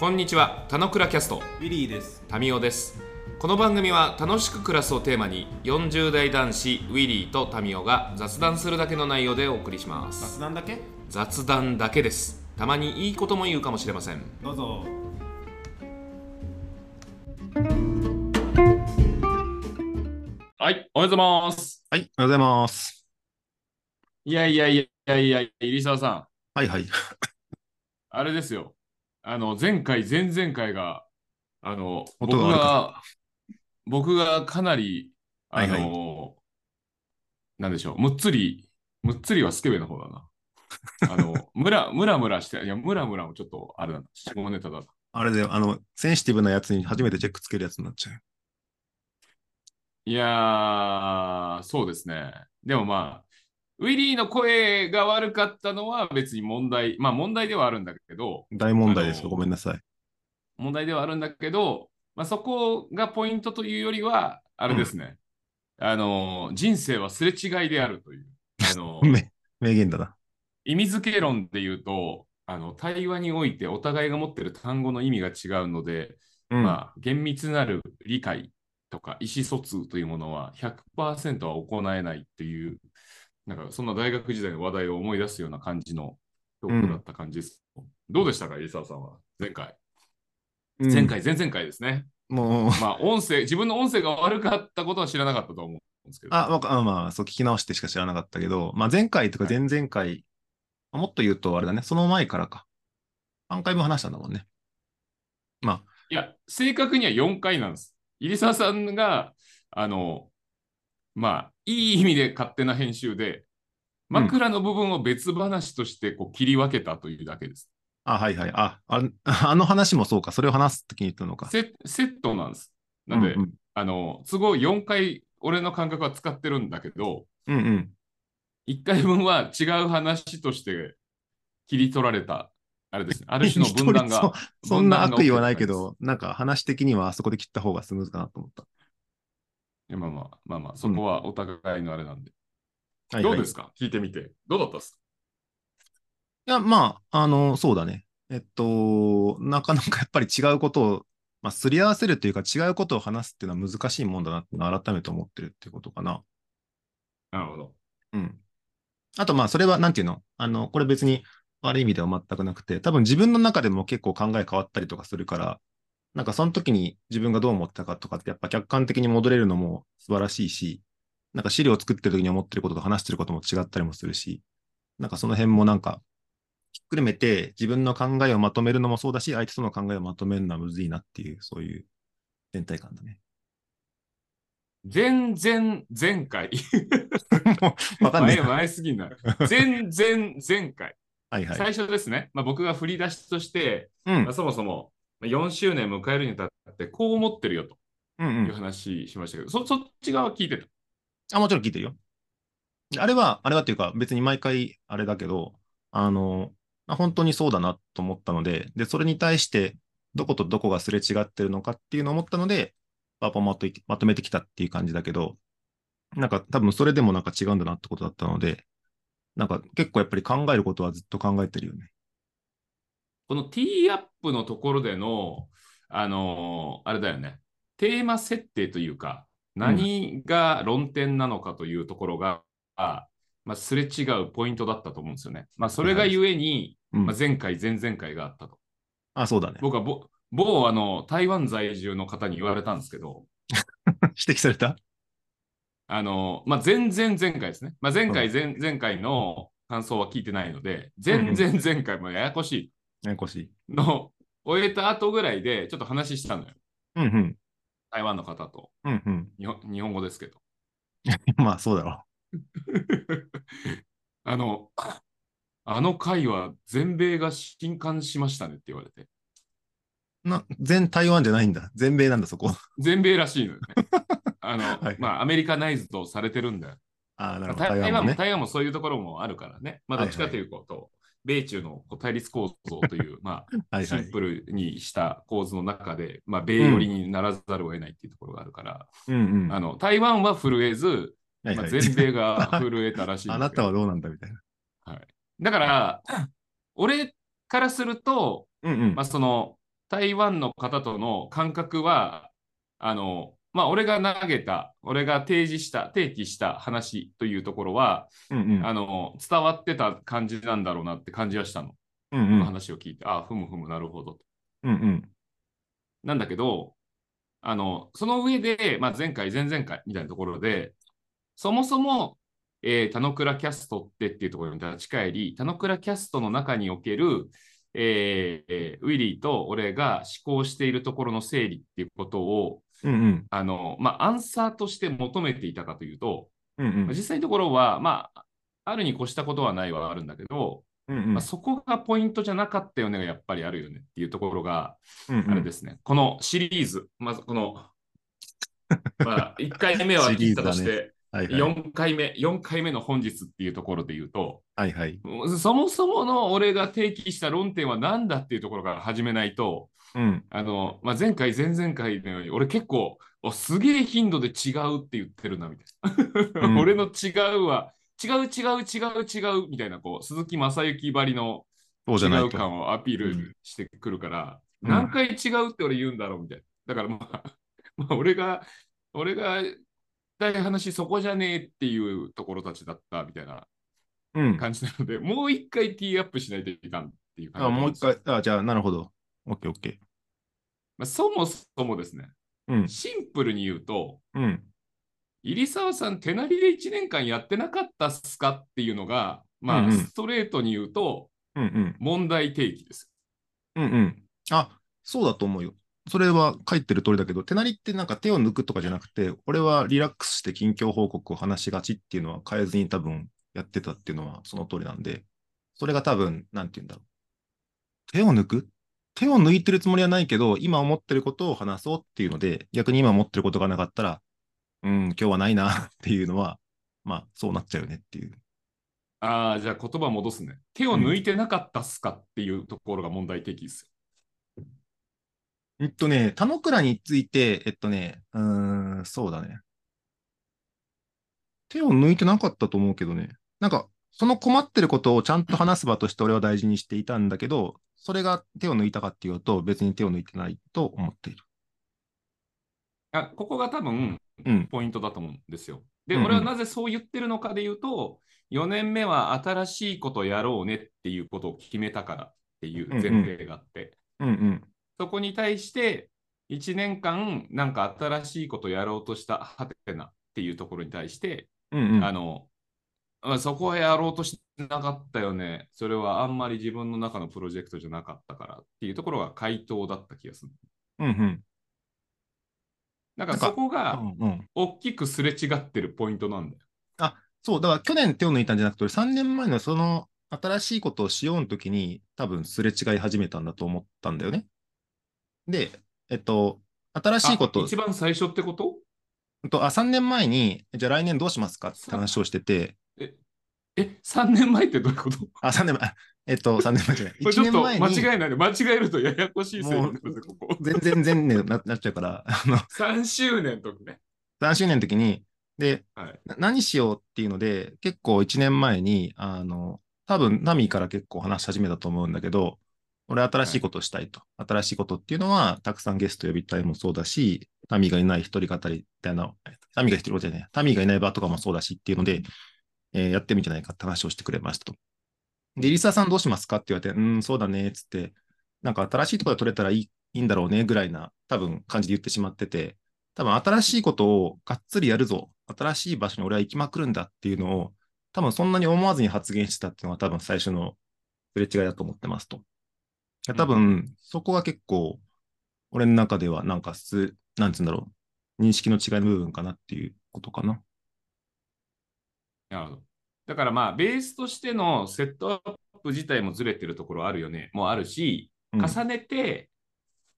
こんにちは、たのくらキャスト、ウィリーです。タミオです。この番組は楽しく暮らすをテーマに、40代男子ウィリーとタミオが雑談するだけの内容でお送りします。雑談だけ？雑談だけです。たまにいいことも言うかもしれません。どうぞ。はい、おはようございます。はい、おはようございます。いやいやいやいやいや、入澤さん、はいはい。あれですよ。あの、前回、前々回が、あの、僕音が僕がかなり、あの、はいなんでしょう、むっつり、むっつりはスケベの方だな。あの、ムラ、ムラムラして、いや、ムラムラもちょっと、あれだな、下ネタだな。あれで、あの、センシティブなやつに初めてチェックつけるやつになっちゃう。いやー、そうですね。でもまあ、ウィリーの声が悪かったのは別に問題、まあ問題ではあるんだけど、大問題ですよ。ごめんなさい。問題ではあるんだけど、まあ、そこがポイントというよりは、あれですね、あの人生はすれ違いであるという、あの め名言だな。意味付け論で言うとあの、対話においてお互いが持っている単語の意味が違うので、うん。まあ、厳密なる理解とか意思疎通というものは100%は行えないっていう、なんかそんな大学時代の話題を思い出すような感じのトークだった感じです。どうでしたか、入澤さんは、前回。うん前回、前々回ですね。もう、まあ、音声、自分の音声が悪かったことは知らなかったと思うんですけど。あ、わかあまあ、そう聞き直してしか知らなかったけど、まあ、前回とかはい前々回、まあもっと言うと、あれだね、その前からか。3回分話したんだもんね。まいや、正確には4回なんです。入澤さんが、あの、まあ、いい意味で勝手な編集で、枕の部分を別話としてこう切り分けたというだけです。あ、あ、はいはい。あ、あ あの話もそうか。それを話すときに言ったのか。セセットなんです。なんで、うんうんあの、都合4回、俺の感覚は使ってるんだけど、うんうん。1回分は違う話として切り取られた、あれですね。ある種の分断が。そそんな悪意はないけど、なんか話的にはあそこで切った方がスムーズかなと思った。まあまあ、まあまあ、そこはお互いのあれなんで。はいはいどうですか？聞いてみて。どうだったっすいや、まあ、あの、そうだね。えっと、なかなかやっぱり違うことを、まあ、すり合わせるというか、違うことを話すっていうのは難しいもんだなっていうのを改めて思ってるっていうことかな。なるほど。うん。あと、まあ、それは、なんていうの？あの、これ別に悪い意味では全くなくて、多分自分の中でも結構考え変わったりとかするから、なんかその時に自分がどう思ったかとかって、やっぱ客観的に戻れるのも素晴らしいし、なんか資料を作ってる時に思ってることと話してることも違ったりもするし、なんかその辺もなんか、ひっくるめて自分の考えをまとめるのもそうだし、相手との考えをまとめるのはむずいなっていう、そういう全体感だね。前々前回。もうわかんない前。前すぎんな。前々前回。はいはい。最初ですね。まあ、僕が振り出しとして、うんまあ、そもそもまあ4周年迎えるにあたって、こう思ってるよとうんう。いうん話しましたけど、そそっち側聞いてた？あ、もちろん聞いてるよ。あれは、あれはっていうか、別に毎回あれだけど、あの、まあ本当にそうだなと思ったので、で、それに対して、どことどこがすれ違ってるのかっていうのを思ったので、パパまといまとめてきたっていう感じだけど、なんか多分それでもなんか違うんだなってことだったので、なんか結構やっぱり考えることはずっと考えてるよね。このティーアップのところでの、あのーあれだよね、テーマ設定というか、何が論点なのかというところが、まあ、すれ違うポイントだったと思うんですよね。まあ、それがゆえに、うんまあ、前回、前々回があったと。あ、そうだね。僕はぼ某あの台湾在住の方に言われたんですけど、指摘された？あのまあ、前々前回ですね。まあ、前回、前前回の感想は聞いてないので、前々前回もややこしいややこしい。の終えた後ぐらいでちょっと話したのよ。うんうん。台湾の方と。うんうん。日本日本語ですけど。まあそうだろ あの、あの回は全米が震撼しましたねって言われて。う。な、全台湾じゃないんだ。全米なんだ、そこ。全米らしいのよね。あの、はいまあ、アメリカナイズドされてるんだよ。あなるほど。台湾もね。台湾もそういうところもあるからね。まあ、どっちかというと、米中の対立構造という、まあ、はいはい。シンプルにした構図の中で、まあ、米寄りにならざるを得ないっていうところがあるから、うんうん。あの台湾は震えず、まあ、はいはい全米が震えたらしいん あなたはどうなんだみたいな。だから、俺からすると、うんうん。まあ、その、台湾の方との感覚は、あの、まあ、俺が投げた、俺が提示した、提起した話というところは、うんうん。あの、伝わってた感じなんだろうなって感じはしたの。うんうこのん。話を聞いて、あ、ふむふむ、なるほど。うんうん。なんだけど、あの、その上で、まあ、前回、前々回みたいなところで、そもそも、えー、田野倉キャストってっていうところに立ち返り、田野倉キャストの中における、えーえーウィリーと俺が思考しているところの整理っていうことを、うんうん。あの、まあ、アンサーとして求めていたかというと、うんうん。まあ実際のところは、まあ、あるに越したことはないはあるんだけど、うんうん。まあ、そこがポイントじゃなかったよねがやっぱりあるよねっていうところが、うんうん。あれですね、このシリーズ、まずこの、まあ、1回目は切ったとして、はいはい。4回目、4回目の本日っていうところで言うと、はいはい。そもそもの俺が提起した論点は何だっていうところから始めないと、うん。あの、まあ、前回、前々回のように、俺結構、おすげえ頻度で違うって言ってるな、みたいな。うん 俺の違うは、違う違う違う違うみたいな、こう、鈴木正幸ばりの違そう。感をアピールしてくるから、何回違うって俺言うんだろうみたいな。だからまあ、まあ、俺が、俺が大話そこじゃねえっていうところたちだったみたいなうん。感じなので、もう一回ティーアップしないといかんっていう感じあ、もう一回、あ、じゃあ、なるほど。オッケーオッケまあ、そもそもですね、ー。うん。シンプルに言うと、うん。入澤さん、手なりで1年間やってなかったっすかっていうのが、まあ、うんうんストレートに言うと、うんうん。問題提起です。うんうん。あ、そうだと思うよ。それは書いてる通りだけど、手なりってなんか手を抜くとかじゃなくて、俺はリラックスして近況報告を話しがちっていうのは変えずに多分やってたっていうのはその通りなんで、それが多分、なんて言うんだろう。手を抜く？手を抜いてるつもりはないけど、今思ってることを話そうっていうので、逆に今思ってることがなかったら、うん、今日はないなっていうのは、まあ、そうなっちゃうよねっていう。ああ、じゃあ言葉戻すね。手を抜いてなかったっすかっていうところが問題提起ですよ。えっとね、田野倉について、えっとね、うーん、そうだね。手を抜いてなかったと思うけどね。なんか、その困ってることをちゃんと話す場として俺は大事にしていたんだけど、それが手を抜いたかっていうと、別に手を抜いてないと思っている。あここが多分うん。ポイントだと思うんですよ。で、うんうん俺はなぜそう言ってるのかで言うと、4年目は新しいことやろうねっていうことを決めたからっていう前提があって、うんうん。そこに対して1年間なんか新しいことやろうとしたハテナっていうところに対して、うんうん。あの、あそこはやろうとしてなかったよね。それはあんまり自分の中のプロジェクトじゃなかったからっていうところが回答だった気がする。うんうん。だからなんかそこがうんうん。大きくすれ違ってるポイントなんだよ。そう、だから去年手を抜いたんじゃなくて、3年前のその新しいことをしようの時に、多分すれ違い始めたんだと思ったんだよね。で、えっと、新しいことあ、一番最初ってこと？うんとあ3年前に、じゃあ来年どうしますかって話をしてて、え、3年前ってどういうこと？あ、3年前、あえっと、3年前じゃない。1 これちょっと年前に、間違えないで、間違えるとややこしいせいになるぜここ。全然全年ななっちゃうから、あの、3周年の時ね。3周年の時に、で、はい。な何しようっていうので、結構1年前に、あの、多分ナミから結構話し始めたと思うんだけど、俺新しいことをしたいと。新しいことっていうのは、たくさんゲスト呼びたいもそうだし、タミがいない一人語りみたいな、タミが一人語りじゃない、タミがいない場とかもそうだしっていうので、えーやってみんじゃないかって話をしてくれましたと。で、リサさんどうしますかって言われて、うん、そうだね、つって、なんか新しいところで取れたらいいいいんだろうね、ぐらいな、多分感じで言ってしまってて、多分新しいことをがっつりやるぞ、新しい場所に俺は行きまくるんだっていうのを、多分そんなに思わずに発言してたっていうのが多分最初のすれ違いだと思ってますと。いや多分、そこが結構、俺の中ではなんかす、なんつうんだろう、認識の違いの部分かなっていうことかな。なるほど。だからまあ、ベースとしてのセットアップ自体もずれてるところあるよね。もうあるし、うん重ねて、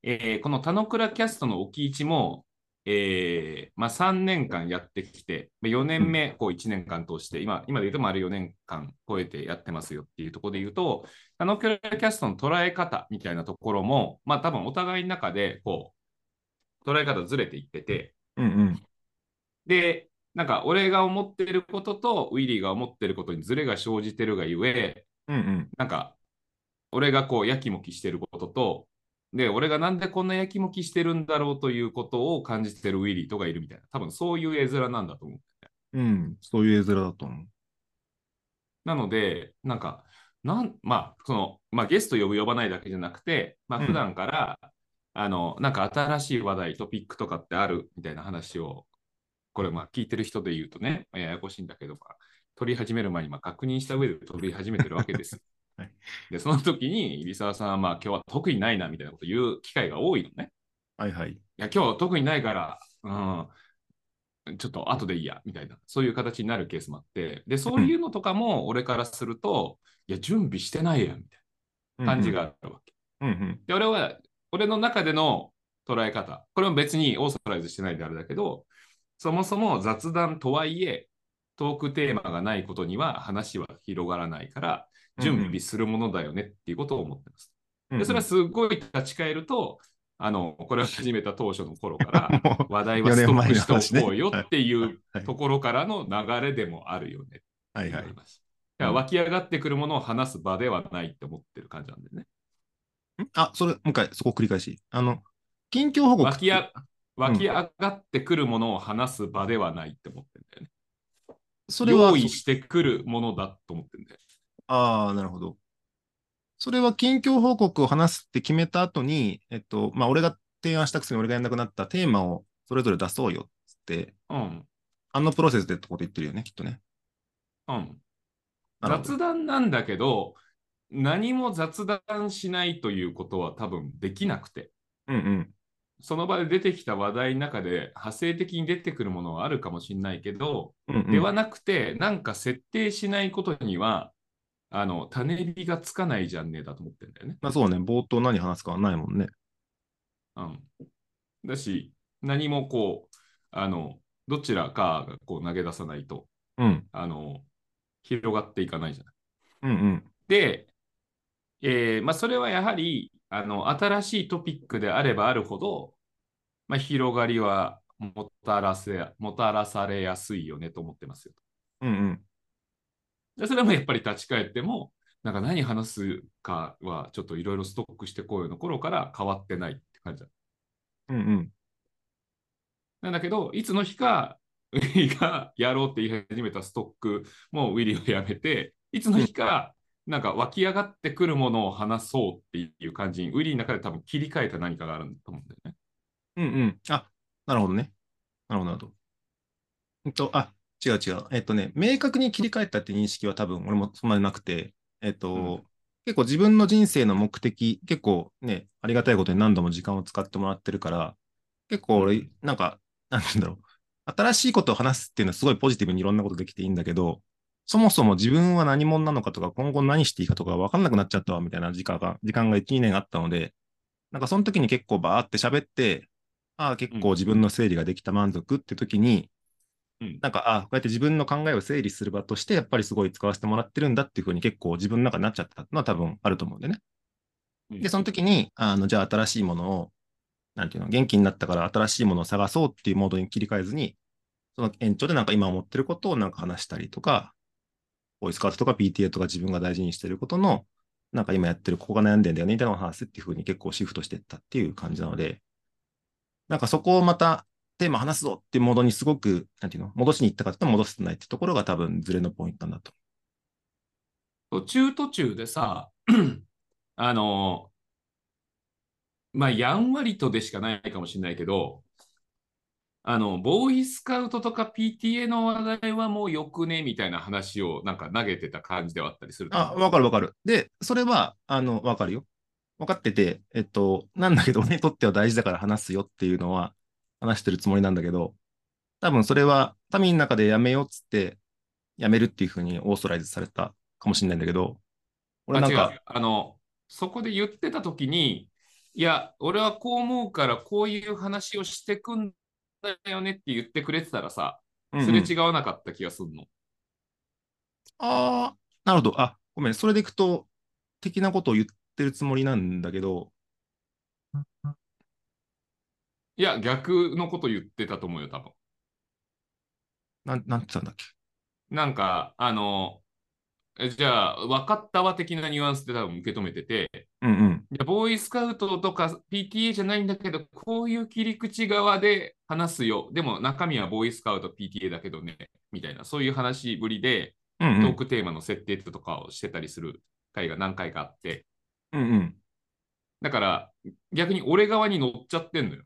えーこの田野倉キャストの置き位置も、えーまあ、3年間やってきて、まあ4年目、こう1年間通して、今、今で言うと丸4年間超えてやってますよっていうところで言うと、田野倉キャストの捉え方みたいなところも、まあ多分お互いの中で、こう、捉え方ずれていってて、うんうん。で、なんか俺が思ってることとウィリーが思ってることにズレが生じてるがゆえ、うんうん。なんか俺がこうやきもきしてることと、で、俺がなんでこんなやきもきしてるんだろうということを感じてるウィリーとかいるみたいな。多分そういう絵面なんだと思う。うん。そういう絵面だと思う。なので、なんか、なんまあ、その、まあ、ゲスト呼ぶ呼ばないだけじゃなくて、まあ、うん普段から、あの、なんか新しい話題、トピックとかってあるみたいな話を、これ、まあ、聞いてる人で言うとね、まあややこしいんだけど、まあ、取り始める前にまあ確認した上で取り始めてるわけです。はいで、その時に、入澤さんは、まあ、今日は特にないなみたいなこと言う機会が多いのね。はいはい。いや、今日特にないから、うん、ちょっと後でいいや、みたいな、そういう形になるケースもあって、で、そういうのとかも俺からすると、いや、準備してないやん、みたいな感じがあるわけ。うんうん。で、俺は、俺の中での捉え方、これも別にオーソライズしてないであれだけど、そもそも雑談とはいえ、トークテーマがないことには話は広がらないから、準備するものだよねっていうことを思ってます。で、それはすごい立ち返ると、あの、これを始めた当初の頃から、話題はストックしておこうよっていはいうはいところからの流れでもあるよねはいはい。だから湧き上がってくるものを話す場ではないって思ってる感じなんでね。んあ、それ、もう一回、そこ繰り返し。あの、近況報告。湧きや湧き上がってくるものを話す場ではないって思ってるんだよね。それは用、意してくるものだと思ってるんだよ。ああ、なるほど。それは近況報告を話すって決めた後に、えっと、まあ、俺が提案したくせに俺がやんなくなったテーマをそれぞれ出そうよっつって、うん。あのプロセスでってこと言ってるよね、きっとね。うん。雑談なんだけど、何も雑談しないということは多分できなくて。うんうん。その場で出てきた話題の中で派生的に出てくるものはあるかもしれないけど、うんうん、ではなくて、なんか設定しないことには、あの、種火がつかないじゃんねだと思ってるんだよね。まあそうね、冒頭何話すかはないもんね。うん。だし、何もこう、あの、どちらかがこう投げ出さないと、うん。あの、広がっていかないじゃない。うんうん。で、えーまあ、それはやはり、あの、新しいトピックであればあるほど、まあ、広がりはもたらせ、もたらされやすいよねと思ってますよ。うんうん。でそれもやっぱり立ち返っても、なんか何話すかはちょっといろいろストックしてこうよの頃から変わってないって感じだ。うんうん。なんだけど、いつの日か、ウィリーがやろうって言い始めたストックもウィリーをやめて、いつの日か、なんか湧き上がってくるものを話そうっていう感じに、ウィリーの中で多分切り替えた何かがあると思うんだよね。うんうん。あ、なるほどね。なるほど、なるほど。うんと、あ、違う違う。えっとね、明確に切り替えたって認識は多分俺もそんなになくて、えっと、うん結構自分の人生の目的、結構ね、ありがたいことに何度も時間を使ってもらってるから、結構俺、なんか、なんて言うんだろう。新しいことを話すっていうのはすごいポジティブにいろんなことできていいんだけど、そもそも自分は何者なのかとか、今後何していいかとか分かんなくなっちゃったわ、みたいな時間が、時間が1、2年あったので、なんかその時に結構バーって喋って、ああ、結構自分の整理ができた満足って時に、うん。なんか、ああ、こうやって自分の考えを整理する場として、やっぱりすごい使わせてもらってるんだっていうふうに結構自分の中になっちゃったのは多分あると思うんでね。で、その時に、あの、じゃあ新しいものを、なんていうの、元気になったから新しいものを探そうっていうモードに切り替えずに、その延長でなんか今思ってることをなんか話したりとか、ボイスカートとか PTA とか自分が大事にしてることの、なんか今やってるここが悩んでんだよねみたいなのを話すっていうふうに結構シフトしていったっていう感じなので、なんかそこをまたテーマ話すぞっていうモードにすごく、なんていうの、戻しに行ったかって言ったら戻せてないってところが多分ズレのポイントなんだと。途中途中でさ、あの、まあ、やんわりとでしかないかもしれないけど、あの、ボーイスカウトとか PTA の話題はもうよくねみたいな話をなんか投げてた感じではあったりするとあ、わかるわかる。で、それは、あの、わかるよ。わかってて、えっと、なんだけど、俺にとっては大事だから話すよっていうのは話してるつもりなんだけど、多分それは民の中でやめようっつって、やめるっていうふうにオーソライズされたかもしれないんだけど、俺なんかあの、そこで言ってたときに、いや、俺はこう思うからこういう話をしてくんだよねって言ってくれてたらさ、すれ違わなかった気がするの。ああ、なるほど。あ、ごめん。それでいくと、的なことを言ってるつもりなんだけど、いや、逆のこと言ってたと思うよ、多分。なん、なんて言ったんだっけ？なんか、あの、えじゃあ、分かったわ的なニュアンスで多分受け止めてて、うんうん。ボーイスカウトとか PTA じゃないんだけど、こういう切り口側で話すよ。でも中身はボーイスカウト PTA だけどね、みたいな、そういう話ぶりで、うんうん。トークテーマの設定とかをしてたりする回が何回かあって、うんうん。だから逆に俺側に乗っちゃってんのよ。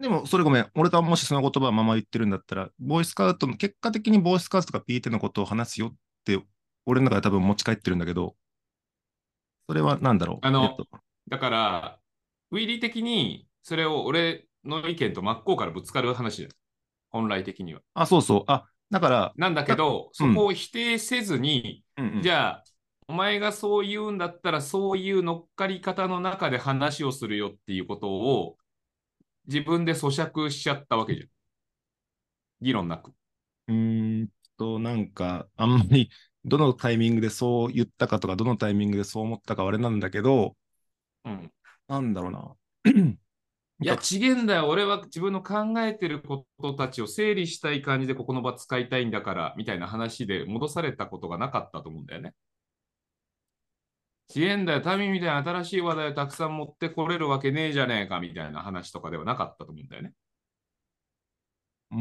でも、それごめん。俺がもしその言葉をまま言ってるんだったら、ボーイスカウトの、結果的にボーイスカウトとか PTA のことを話すよって、俺の中で多分持ち帰ってるんだけど、それは何だろう？あのえっとだから、ウィリー的にそれを俺の意見と真っ向からぶつかる話じゃん。本来的には。あ、そうそう。あ、だから、なんだけど、そうんこを否定せずに、うんうんじゃあ、お前がそう言うんだったら、そういう乗っかり方の中で話をするよっていうことを自分で咀嚼しちゃったわけじゃん。議論なく。うーんと、なんか、あんまり、どのタイミングでそう言ったかとか、どのタイミングでそう思ったかはあれなんだけど、うん。なんだろうな。いや、ちげんだよ。俺は自分の考えてることたちを整理したい感じでここの場使いたいんだから、みたいな話で戻されたことがなかったと思うんだよね。ちげんだよ。民みたいな新しい話題をたくさん持ってこれるわけねえじゃねえか、みたいな話とかではなかったと思うんだよね。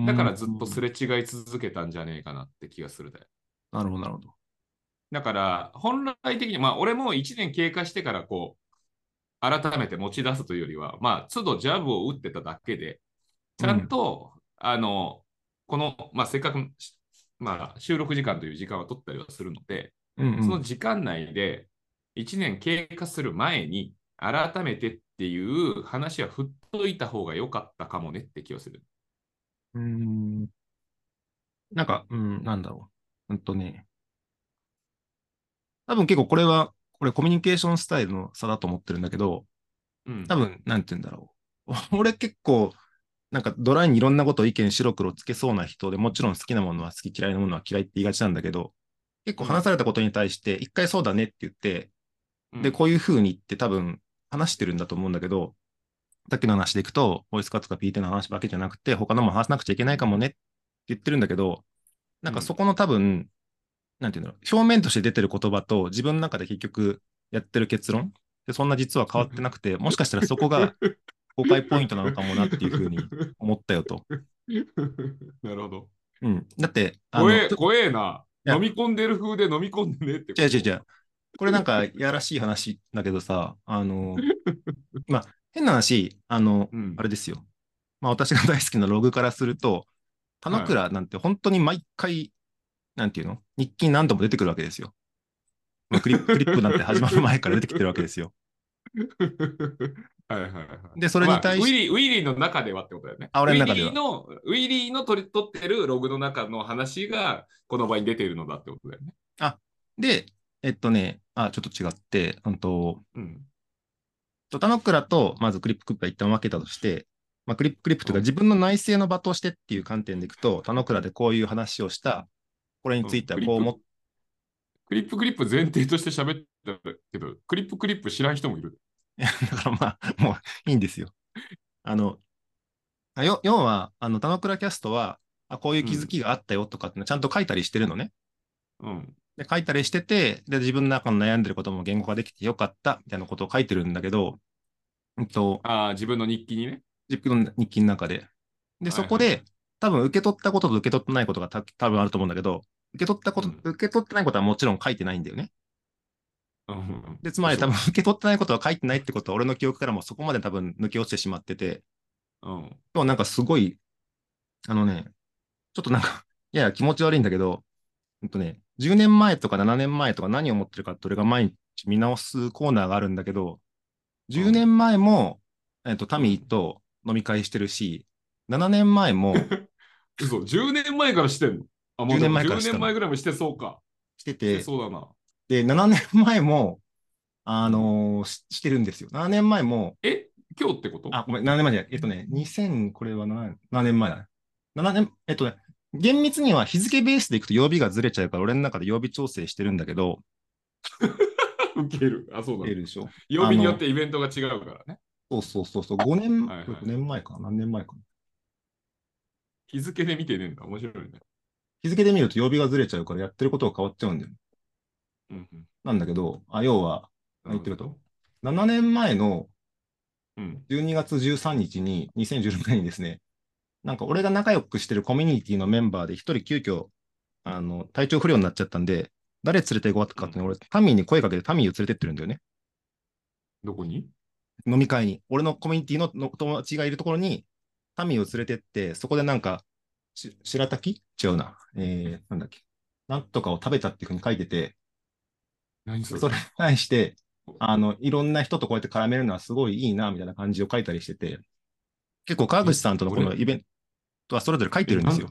だからずっとすれ。れ違い続けたんじゃねえかなって気がするだよ。なるほど、なるほど。だから、本来的に、まあ、俺も1年経過してから、こう、改めて持ち出すというよりは、まあ、都度ジャブを打ってただけで、ちゃんと、あの、この、まあ、せっかく、まあ、収録時間という時間を取ったりはするので、うんうんその時間内で、1年経過する前に、改めてっていう話は振っといた方が良かったかもねって気がする。うーん。なんか、うん、なんだろう。うんとね。多分結構これは、これコミュニケーションスタイルの差だと思ってるんだけど、うん。多分、なんて言うんだろう。俺結構、なんかドライにいろんなことを意見白黒つけそうな人でもちろん好きなものは好き嫌いなものは嫌いって言いがちなんだけど、結構話されたことに対して、一回そうだねって言って、うんで、こういう風にって多分話してるんだと思うんだけど、さっきの話でいくと、ボイスカットとか PT の話だけじゃなくて、他のも話さなくちゃいけないかもねって言ってるんだけど、なんかそこの多分、なんていうんだろう、表面として出てる言葉と自分の中で結局やってる結論で、そんな実は変わってなくて、もしかしたらそこが誤解ポイントなのかもなっていう風に思ったよと。なるほど。うん。だって、怖え、怖えな。飲み込んでる風で飲み込んでねって。違う違う違う。これなんか、やらしい話だけどさ、あの、まあ、変な話、あの、うんあれですよ。まあ、私が大好きなログからすると、田之倉なんて本当に毎回、なんていうの？日記に何度も出てくるわけですよ。まあクリップ、クリップなんて始まる前から出てきてるわけですよ。はいはいはい。でそれに対しまあウィリー、ウィリーの中ではってことだよね。あ俺の中ではウィリーの、ウィリーの取り取ってるログの中の話が、この場に出ているのだってことだよね。で、えっとね、あ、ちょっと違って、うんと、うん。と田之倉とまずクリップクリップは一旦分けたとして、まあ、クリップクリップというか自分の内政の場としてっていう観点でいくと、田之倉でこういう話をした、これについてはこう思っクリップクリップ前提として喋ったけど、クリップクリップ知らん人もいる。だからまあ、もういいんですよ。あの、あよ要は、あの、田之倉キャストは、あ、こういう気づきがあったよとかってちゃんと書いたりしてるのね。うん。で、書いたりしてて、で、自分の中の悩んでることも言語化できてよかったみたいなことを書いてるんだけど、うんと、ああ、自分の日記にね。自分の日記の中で。で、そこで、多分受け取ったことと受け取ってないことがた多分あると思うんだけど、受け取ったこと、うん受け取ってないことはもちろん書いてないんだよね。うんで、つまり多分受け取ってないことは書いてないってことは俺の記憶からもそこまで多分抜け落ちてしまってて、うん。今日なんかすごい、あのね、ちょっとなんか、いやいや気持ち悪いんだけど、ほんとね、10年前とか7年前とか何を思ってるかって俺が毎日見直すコーナーがあるんだけど、10年前も、えっと、タミーと飲み会してるし、7年前も 嘘、10年前からしてんの？あ、もう10年前からして10たの年前ぐらいもしてそうか。してしてて、そうだな。で、7年前も、あのーししてるんですよ。7年前も、え、今日ってこと？あ、ごめん、7年前じゃない。えっとね、2000、これは 7, 7年前だね。7年、えっとね、厳密には日付ベースでいくと曜日がずれちゃうから、俺の中で曜日調整してるんだけど、ウケる。あ、そうだ出。るでしょ？曜日によってイベントが違うからね。そうそうそうそう、5年、はいはい5年前か、何年前か。日付で見てねえんだ。面白いね。日付で見ると曜日がずれちゃうからやってることが変わっちゃうんだよ。うんうんなんだけど、あ、要は、言ってると、7年前のうん。12月13日に、2016年にですね、なんか俺が仲良くしてるコミュニティのメンバーで一人急遽、あの、体調不良になっちゃったんで、誰連れて行こうかって俺、タミーに声かけてタミーを連れてってるんだよね。どこに？飲み会に。俺のコミュニティのの友達がいるところに、タミーを連れてって、そこでなんか、し白滝？違うな。えー、なんだっけ。なんとかを食べたっていうふうに書いてて、何それ？それに対して、あの、いろんな人とこうやって絡めるのはすごいいいな、みたいな感じを書いたりしてて、結構川口さんとのこの俺イベントはそれぞれ書いてるんですよ。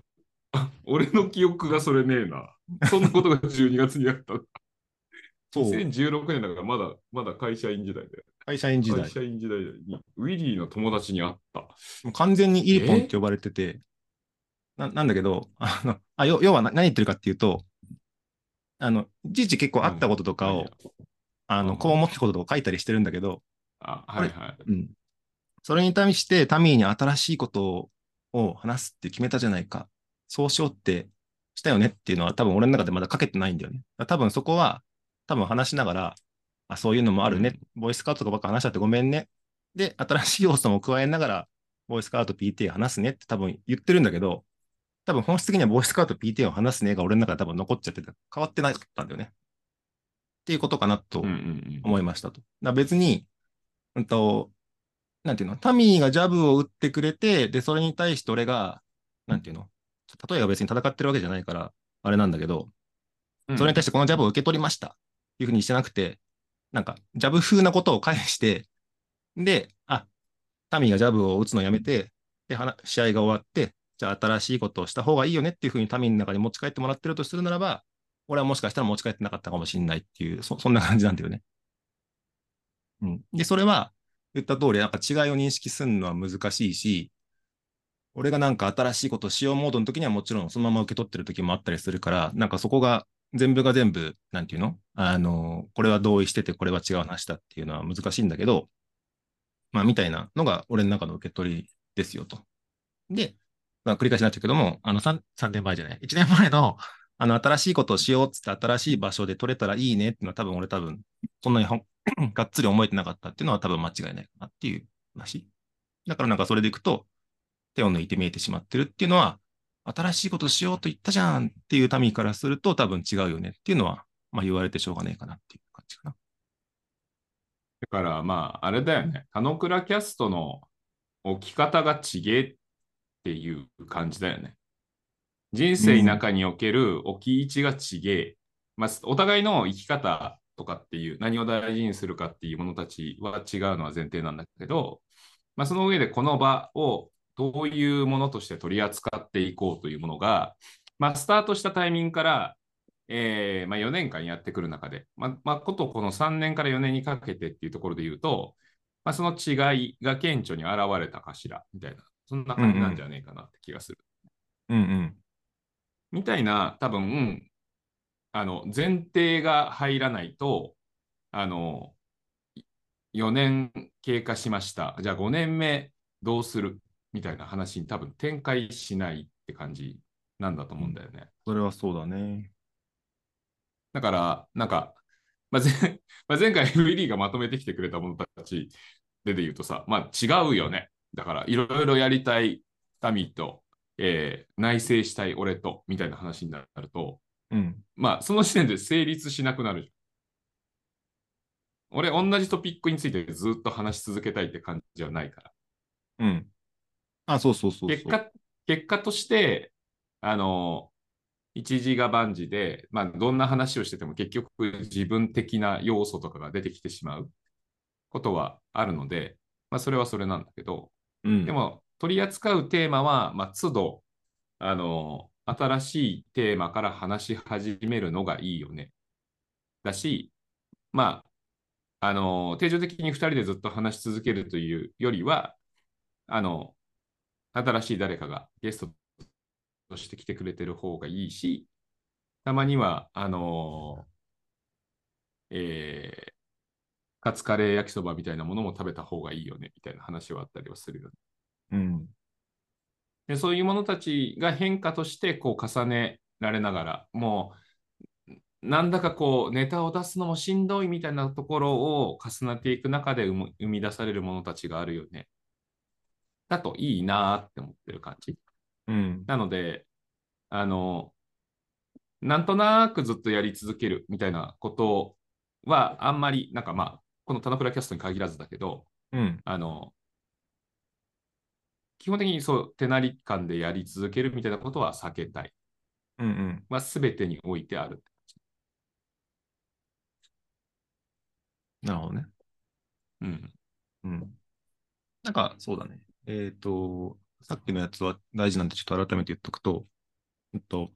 あ 俺の記憶がそれねえな。そんなことが12月にあった。そう、2016年だからまだ、まだ会社員時代で。会社員時代会。社員時代にウィリーの友達に会った。もう完全にイーポンって呼ばれてて、ななんだけど、あの、あ、要要はな何言ってるかっていうと、あの、いちいち結構あったこととかを、あの、うんこう思ったこととか書いたりしてるんだけど、あ、はいはい。うん。それに対してタミーに新しいことを話すって決めたじゃないか。そうしようってしたよねっていうのは多分俺の中でまだ書けてないんだよね。多分そこは多分話しながら、あ、そういうのもあるね。ボイスカウトとかばっか話しちゃってごめんね。で、新しい要素も加えながら、ボイスカウト PTA 話すねって多分言ってるんだけど、多分本質的にはボイスカウト PTA を話すねが俺の中で多分残っちゃってて、変わってなかったんだよね。っていうことかなと。思いましたと。別に、うんと、なんていうの、タミーがジャブを打ってくれて、で、それに対して俺が、なんていうの、例えば別に戦ってるわけじゃないから、あれなんだけど、うんそれに対してこのジャブを受け取りました。いうふうにしてなくて、なんか、ジャブ風なことを返して、で、あ、タミーがジャブを打つのをやめて、で、話試合が終わって、じゃあ新しいことをした方がいいよねっていうふうにタミーの中に持ち帰ってもらってるとするならば、俺はもしかしたら持ち帰ってなかったかもしれないっていう、そそんな感じなんだよね。うん。で、それは、言った通り、なんか違いを認識するのは難しいし、俺がなんか新しいことをしようモードの時にはもちろんそのまま受け取ってる時もあったりするから、なんかそこが全部が全部、なんていうの？あの、これは同意しててこれは違う話だっていうのは難しいんだけど、まあみたいなのが俺の中の受け取りですよと。で、まあ繰り返しになっちゃうけども、あの 3, 3年前じゃない、1年前のあの新しいことをしようっつって新しい場所で取れたらいいねっていうのは多分俺多分そんなに がっつり思えてなかったっていうのは多分間違いないかなっていう話。だからなんかそれでいくと、手を抜いて見えてしまってるっていうのは、新しいことしようと言ったじゃんっていう民からすると多分違うよねっていうのは、まあ言われてしょうがねえかなっていう感じかな。だからまあ、あれだよね。田野倉キャストの置き方がちげえっていう感じだよね。人生の中における置き位置がちげえ。まあ、お互いの生き方とかっていう、何を大事にするかっていうものたちは違うのは前提なんだけど、まあ、その上でこの場をどういうものとして取り扱っていこうというものが、まあ、スタートしたタイミングから、えーまあ、4年間やってくる中で、ままあ、ことこの3年から4年にかけてっていうところで言うと、ま、その違いが顕著に現れたかしらみたいな、そんな感じなんじゃねえかなって気がする。うんうん。みたいな、多分、あの、前提が入らないと、あの、4年経過しました。じゃあ5年目どうする？みたいな話に多分展開しないって感じなんだと思うんだよね。それはそうだね。だから、なんか、まあ前まあ、前回ウィリーがまとめてきてくれたものたちでで言うとさ、まあ違うよね。だから、いろいろやりたいタミーと、えー内省したい俺と、みたいな話になると、うん。まあ、その時点で成立しなくなる。俺、同じトピックについてずっと話し続けたいって感じはないから。うん。あ、そうそうそうそう。結果、結果として、あの、一時が万事で、まあ、どんな話をしてても結局自分的な要素とかが出てきてしまうことはあるので、まあ、それはそれなんだけど、うん、でも、取り扱うテーマは、まあ、都度、あの、新しいテーマから話し始めるのがいいよね。だし、まあ、あの、定常的に2人でずっと話し続けるというよりは、あの、新しい誰かがゲストとして来てくれてる方がいいし、たまには、あの、えー、カツカレー焼きそばみたいなものも食べた方がいいよね、みたいな話はあったりはするよね。うん。でそういうものたちが変化としてこう重ねられながら、もう、なんだかこう、ネタを出すのもしんどいみたいなところを重ねていく中で生み出されるものたちがあるよね。だといいなって思ってる感じ。うん。なので、あの、なんとなくずっとやり続けるみたいなことは、あんまり、なんかまあ、この田中キャストに限らずだけど、うん、あの、基本的にそう、手なり感でやり続けるみたいなことは避けたい。うんうん。まあ、すべてにおいてある。なるほどね。うん。うん。なんか、そうだね。えっ、ー、と、さっきのやつは大事なんでちょっと改めて言っとくと、えっと、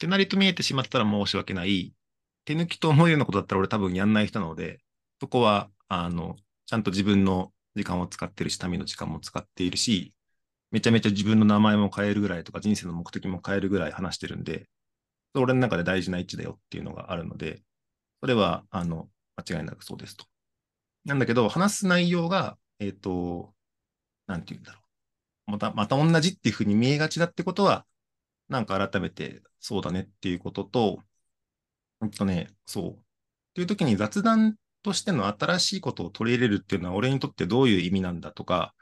手なりと見えてしまったら申し訳ない。手抜きと思うようなことだったら俺多分やんない人なので、そこは、あの、ちゃんと自分の時間を使ってるし、民の時間も使っているし、めちゃめちゃ自分の名前も変えるぐらいとか、人生の目的も変えるぐらい話してるんで、俺の中で大事な位置だよっていうのがあるので、それは、あの、間違いなくそうですと。なんだけど、話す内容が、えっ、ー、と、なんて言うんだろう。また、また同じっていうふうに見えがちだってことは、なんか改めてそうだねっていうことと、ほんとね、そう。っていう時に雑談っとしての新しいことを取り入れるっていうのは、俺にとってどういう意味なんだとか、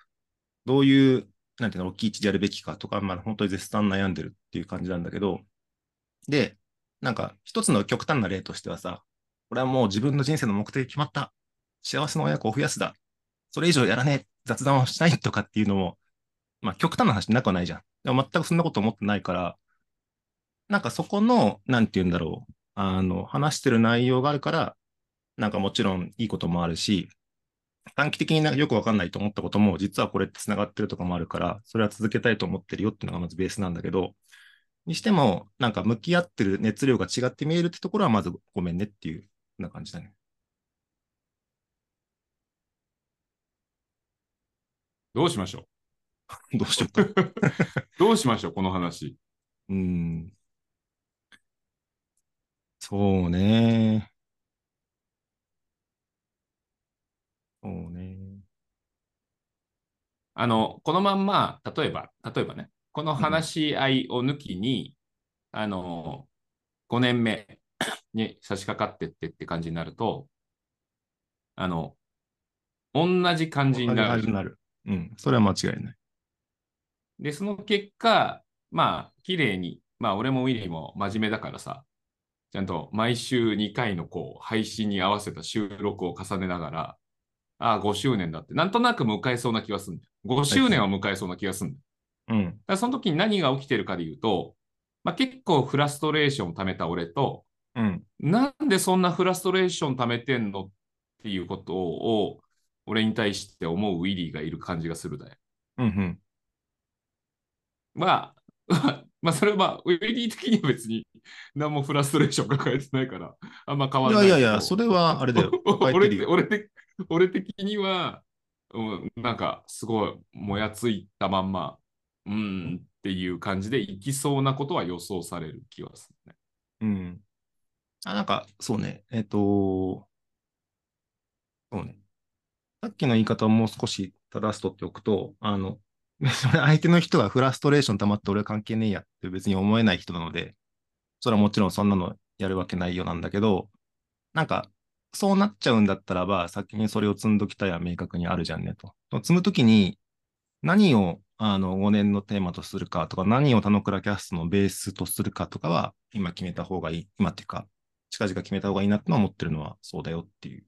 どういう、なんていうの、大きい位置でやるべきかとか、まあ本当に絶賛悩んでるっていう感じなんだけど、で、なんか一つの極端な例としてはさ、これはもう自分の人生の目的決まった。幸せの親子を増やすだ。それ以上やらねえ。雑談をしないとかっていうのも、まあ極端な話なくはないじゃん。でも全くそんなこと思ってないから、なんかそこの、なんて言うんだろう。あの、話してる内容があるから、なんかもちろんいいこともあるし、短期的になよくわかんないと思ったことも、実はこれって繋がってるとかもあるから、それは続けたいと思ってるよっていうのがまずベースなんだけど、にしても、なんか向き合ってる熱量が違って見えるってところは、まずごめんねっていうな感じだね。どうしましょう？どうしようか。どうしましょう、この話。うん。そうね。そうね。あの、このまんま、例えば、例えばね、この話し合いを抜きに、うん、あの、5年目に差し掛かってってって感じになると、あの、同じ感じになる。なる。うん、それは間違いない。で、その結果、まあ、綺麗に、まあ、俺もウィリーも真面目だからさ、ちゃんと毎週2回のこう配信に合わせた収録を重ねながら、ああ、5周年だって、なんとなく迎えそうな気がするんだよ。5周年は迎えそうな気がするんだよ。うん。だその時に何が起きてるかで言うと、まあ、結構フラストレーションを溜めた俺と、うん、なんでそんなフラストレーション溜めてんのっていうことを、俺に対して思うウィリーがいる感じがするだよ。うんうん。まあ、まあ、それはまあ、ウィリー的には別に何もフラストレーション抱えてないから、あんま変わらない。いやいやいや、それはあれだよ。俺俺的俺的には、うん、なんかすごいもやついたまんま、うんっていう感じでいきそうなことは予想される気はするね。うん。あ、なんか、そうね。えっ、ー、と、そうね。さっきの言い方をもう少し正すとっておくと、あの、相手の人がフラストレーション溜まって俺は関係ねえやって別に思えない人なので、それはもちろんそんなのやるわけないようなんだけど、なんか、そうなっちゃうんだったらば、先にそれを積んどきたいは明確にあるじゃんねと。積むときに、何をあの5年のテーマとするかとか、何を田野倉キャストのベースとするかとかは、今決めた方がいい。今っていうか、近々決めた方がいいなって思ってるのはそうだよっていう。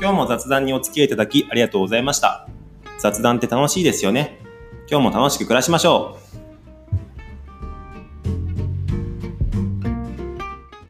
今日も雑談にお付き合いいただきありがとうございました。雑談って楽しいですよね。今日も楽しく暮らしましょう。